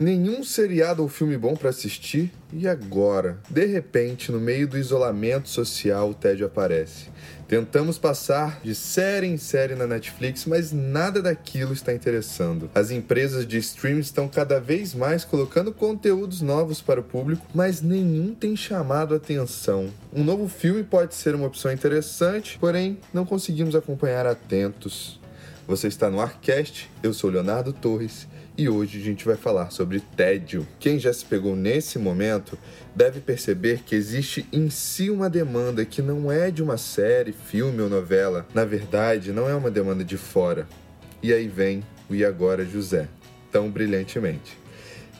Nenhum seriado ou filme bom para assistir e agora, de repente, no meio do isolamento social, o tédio aparece. Tentamos passar de série em série na Netflix, mas nada daquilo está interessando. As empresas de streaming estão cada vez mais colocando conteúdos novos para o público, mas nenhum tem chamado atenção. Um novo filme pode ser uma opção interessante, porém não conseguimos acompanhar atentos. Você está no Arcast, eu sou Leonardo Torres e hoje a gente vai falar sobre tédio. Quem já se pegou nesse momento deve perceber que existe em si uma demanda que não é de uma série, filme ou novela. Na verdade, não é uma demanda de fora. E aí vem o E Agora José, tão brilhantemente.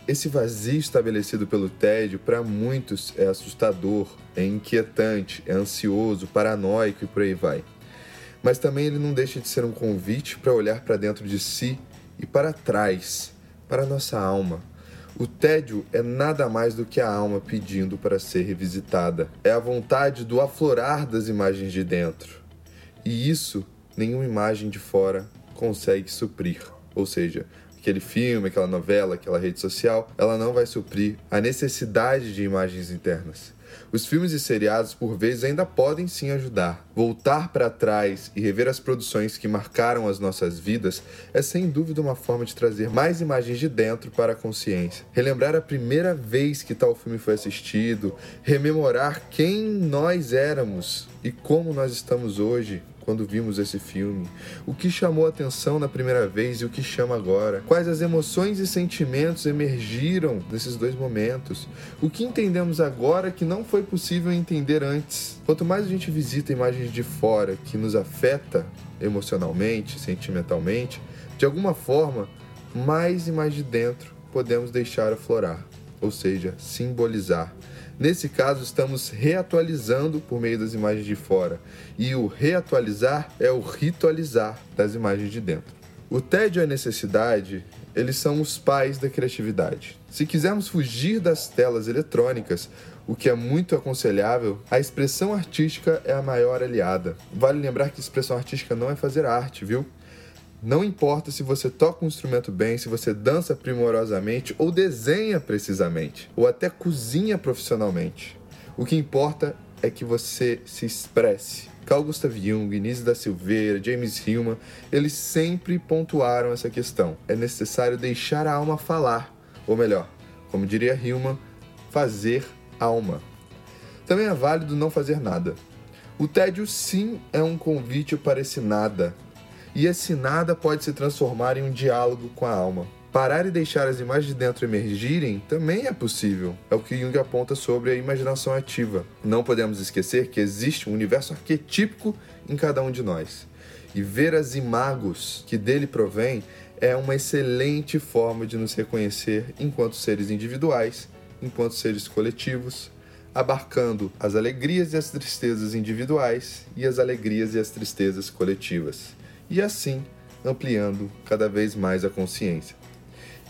Esse vazio estabelecido pelo tédio para muitos é assustador, é inquietante, é ansioso, paranoico e por aí vai. Mas também ele não deixa de ser um convite para olhar para dentro de si e para trás, para nossa alma. O tédio é nada mais do que a alma pedindo para ser revisitada. É a vontade do aflorar das imagens de dentro. E isso nenhuma imagem de fora consegue suprir. Ou seja, aquele filme, aquela novela, aquela rede social, ela não vai suprir a necessidade de imagens internas. Os filmes e seriados, por vezes, ainda podem sim ajudar. Voltar para trás e rever as produções que marcaram as nossas vidas é sem dúvida uma forma de trazer mais imagens de dentro para a consciência. Relembrar a primeira vez que tal filme foi assistido, rememorar quem nós éramos e como nós estamos hoje quando vimos esse filme? O que chamou a atenção na primeira vez e o que chama agora? Quais as emoções e sentimentos emergiram nesses dois momentos? O que entendemos agora que não foi possível entender antes? Quanto mais a gente visita imagens de fora que nos afeta emocionalmente, sentimentalmente, de alguma forma, mais imagens de dentro podemos deixar aflorar, ou seja, simbolizar. Nesse caso, estamos reatualizando por meio das imagens de fora, e o reatualizar é o ritualizar das imagens de dentro. O tédio e a necessidade, eles são os pais da criatividade. Se quisermos fugir das telas eletrônicas, o que é muito aconselhável, a expressão artística é a maior aliada. Vale lembrar que expressão artística não é fazer arte, viu? Não importa se você toca um instrumento bem, se você dança primorosamente ou desenha precisamente, ou até cozinha profissionalmente. O que importa é que você se expresse. Carl Gustav Jung, Inês da Silveira, James Hillman, eles sempre pontuaram essa questão. É necessário deixar a alma falar, ou melhor, como diria Hillman, fazer alma. Também é válido não fazer nada. O tédio sim é um convite para esse nada, e esse nada pode se transformar em um diálogo com a alma. Parar e deixar as imagens de dentro emergirem também é possível. É o que Jung aponta sobre a imaginação ativa. Não podemos esquecer que existe um universo arquetípico em cada um de nós. E ver as imagos que dele provém é uma excelente forma de nos reconhecer enquanto seres individuais, enquanto seres coletivos, abarcando as alegrias e as tristezas individuais e as alegrias e as tristezas coletivas e assim ampliando cada vez mais a consciência.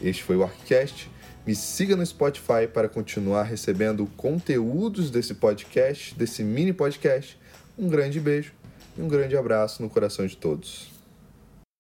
Este foi o Arquicast. Me siga no Spotify para continuar recebendo conteúdos desse podcast, desse mini podcast. Um grande beijo e um grande abraço no coração de todos.